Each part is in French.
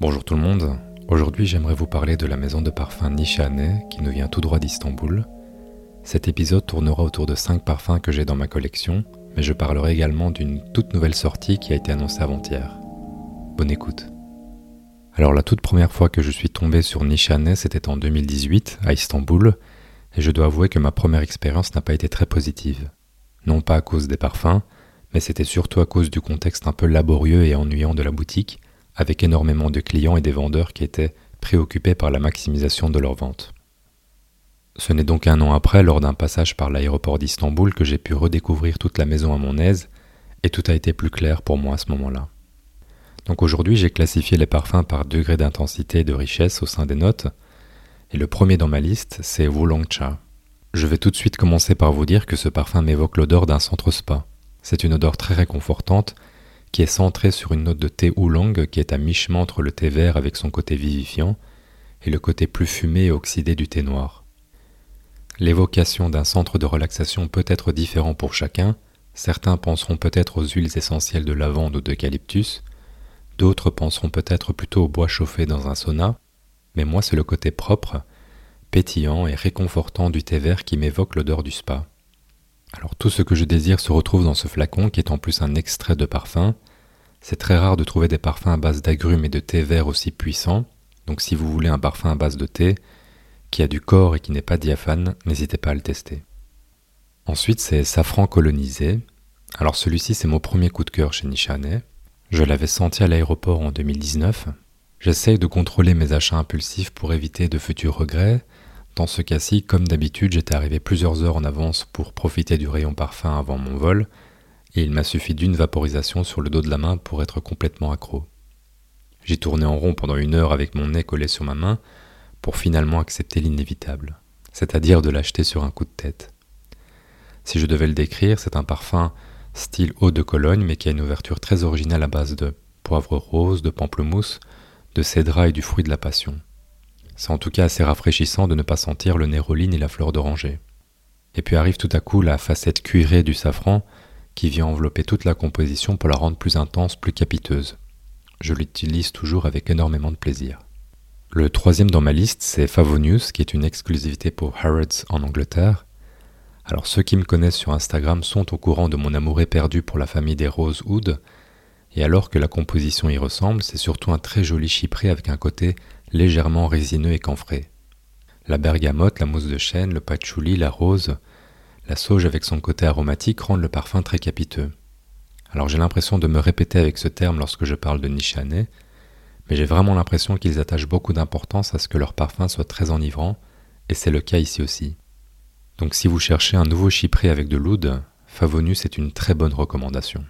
Bonjour tout le monde, aujourd'hui j'aimerais vous parler de la maison de parfum Nishane qui nous vient tout droit d'Istanbul. Cet épisode tournera autour de 5 parfums que j'ai dans ma collection, mais je parlerai également d'une toute nouvelle sortie qui a été annoncée avant-hier. Bonne écoute. Alors la toute première fois que je suis tombé sur Nishane c'était en 2018 à Istanbul, et je dois avouer que ma première expérience n'a pas été très positive. Non pas à cause des parfums, mais c'était surtout à cause du contexte un peu laborieux et ennuyant de la boutique, avec énormément de clients et des vendeurs qui étaient préoccupés par la maximisation de leurs ventes. Ce n'est donc un an après, lors d'un passage par l'aéroport d'Istanbul, que j'ai pu redécouvrir toute la maison à mon aise, et tout a été plus clair pour moi à ce moment-là. Donc aujourd'hui, j'ai classifié les parfums par degré d'intensité et de richesse au sein des notes, et le premier dans ma liste, c'est Wulongcha. Je vais tout de suite commencer par vous dire que ce parfum m'évoque l'odeur d'un centre spa. C'est une odeur très réconfortante qui est centré sur une note de thé oolong qui est à mi-chemin entre le thé vert avec son côté vivifiant et le côté plus fumé et oxydé du thé noir. L'évocation d'un centre de relaxation peut être différent pour chacun, certains penseront peut-être aux huiles essentielles de lavande ou d'eucalyptus, d'autres penseront peut-être plutôt au bois chauffé dans un sauna, mais moi c'est le côté propre, pétillant et réconfortant du thé vert qui m'évoque l'odeur du spa. Alors tout ce que je désire se retrouve dans ce flacon qui est en plus un extrait de parfum. C'est très rare de trouver des parfums à base d'agrumes et de thé vert aussi puissants, donc si vous voulez un parfum à base de thé, qui a du corps et qui n'est pas diaphane, n'hésitez pas à le tester. Ensuite c'est Safran colonisé. Alors celui-ci c'est mon premier coup de cœur chez Nishane. Je l'avais senti à l'aéroport en 2019. J'essaye de contrôler mes achats impulsifs pour éviter de futurs regrets, dans ce cas-ci, comme d'habitude, j'étais arrivé plusieurs heures en avance pour profiter du rayon parfum avant mon vol, et il m'a suffi d'une vaporisation sur le dos de la main pour être complètement accro. J'ai tourné en rond pendant une heure avec mon nez collé sur ma main pour finalement accepter l'inévitable, c'est-à-dire de l'acheter sur un coup de tête. Si je devais le décrire, c'est un parfum style eau de Cologne mais qui a une ouverture très originale à base de poivre rose, de pamplemousse, de cédra et du fruit de la passion. C'est en tout cas assez rafraîchissant de ne pas sentir le néroline et la fleur d'oranger. Et puis arrive tout à coup la facette cuirée du safran qui vient envelopper toute la composition pour la rendre plus intense, plus capiteuse. Je l'utilise toujours avec énormément de plaisir. Le troisième dans ma liste, c'est Favonius, qui est une exclusivité pour Harrods en Angleterre. Alors ceux qui me connaissent sur Instagram sont au courant de mon amour éperdu pour la famille des Rose Wood, et alors que la composition y ressemble, c'est surtout un très joli chypré avec un côté légèrement résineux et camphré. La bergamote, la mousse de chêne, le patchouli, la rose, la sauge avec son côté aromatique rendent le parfum très capiteux. Alors j'ai l'impression de me répéter avec ce terme lorsque je parle de Nishané, mais j'ai vraiment l'impression qu'ils attachent beaucoup d'importance à ce que leur parfum soit très enivrant, et c'est le cas ici aussi. Donc si vous cherchez un nouveau chypré avec de l'oud, Favonus est une très bonne recommandation.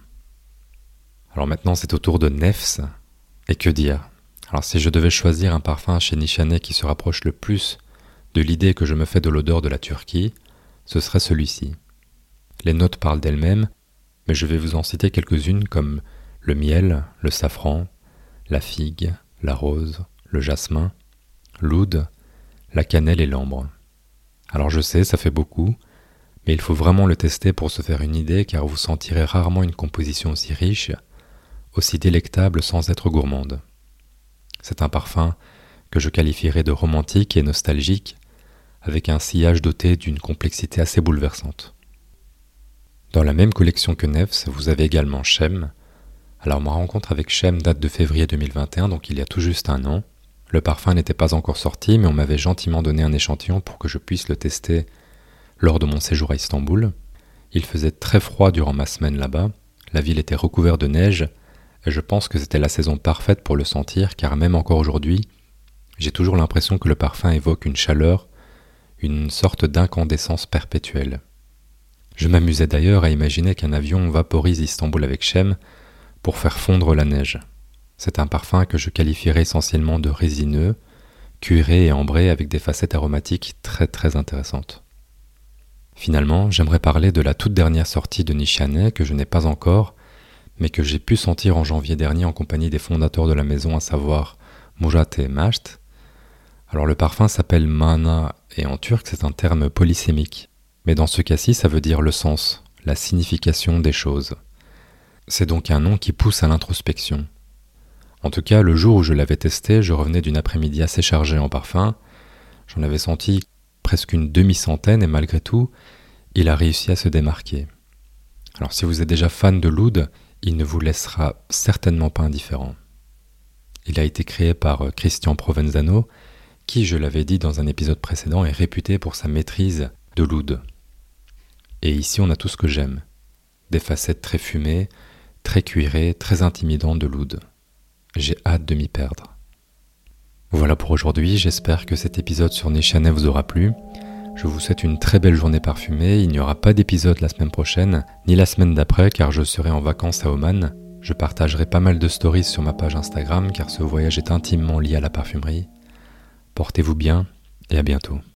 Alors maintenant c'est au tour de Nefs, et que dire? Alors si je devais choisir un parfum chez Nishane qui se rapproche le plus de l'idée que je me fais de l'odeur de la Turquie, ce serait celui-ci. Les notes parlent d'elles-mêmes, mais je vais vous en citer quelques-unes comme le miel, le safran, la figue, la rose, le jasmin, l'oud, la cannelle et l'ambre. Alors je sais, ça fait beaucoup, mais il faut vraiment le tester pour se faire une idée car vous sentirez rarement une composition aussi riche, aussi délectable sans être gourmande. C'est un parfum que je qualifierais de romantique et nostalgique, avec un sillage doté d'une complexité assez bouleversante. Dans la même collection que Nefs, vous avez également Shem. Alors ma rencontre avec Shem date de février 2021, donc il y a tout juste un an. Le parfum n'était pas encore sorti, mais on m'avait gentiment donné un échantillon pour que je puisse le tester lors de mon séjour à Istanbul. Il faisait très froid durant ma semaine là-bas, la ville était recouverte de neige, et je pense que c'était la saison parfaite pour le sentir, car même encore aujourd'hui, j'ai toujours l'impression que le parfum évoque une chaleur, une sorte d'incandescence perpétuelle. Je m'amusais d'ailleurs à imaginer qu'un avion vaporise Istanbul avec Shem pour faire fondre la neige. C'est un parfum que je qualifierais essentiellement de résineux, cuiré et ambré avec des facettes aromatiques très très intéressantes. Finalement, j'aimerais parler de la toute dernière sortie de Nishane que je n'ai pas encore, mais que j'ai pu sentir en janvier dernier en compagnie des fondateurs de la maison, à savoir Mujat et Masht. Alors le parfum s'appelle Mana et en turc c'est un terme polysémique. Mais dans ce cas-ci ça veut dire le sens, la signification des choses. C'est donc un nom qui pousse à l'introspection. En tout cas, le jour où je l'avais testé, je revenais d'une après-midi assez chargée en parfum. J'en avais senti presque une demi-centaine et malgré tout, il a réussi à se démarquer. Alors si vous êtes déjà fan de l'oud, il ne vous laissera certainement pas indifférent. Il a été créé par euh, Christian Provenzano, qui, je l'avais dit dans un épisode précédent, est réputé pour sa maîtrise de l'oud. Et ici, on a tout ce que j'aime. Des facettes très fumées, très cuirées, très intimidantes de l'oud. J'ai hâte de m'y perdre. Voilà pour aujourd'hui, j'espère que cet épisode sur Nishanet vous aura plu. Je vous souhaite une très belle journée parfumée, il n'y aura pas d'épisode la semaine prochaine, ni la semaine d'après car je serai en vacances à Oman. Je partagerai pas mal de stories sur ma page Instagram car ce voyage est intimement lié à la parfumerie. Portez-vous bien et à bientôt.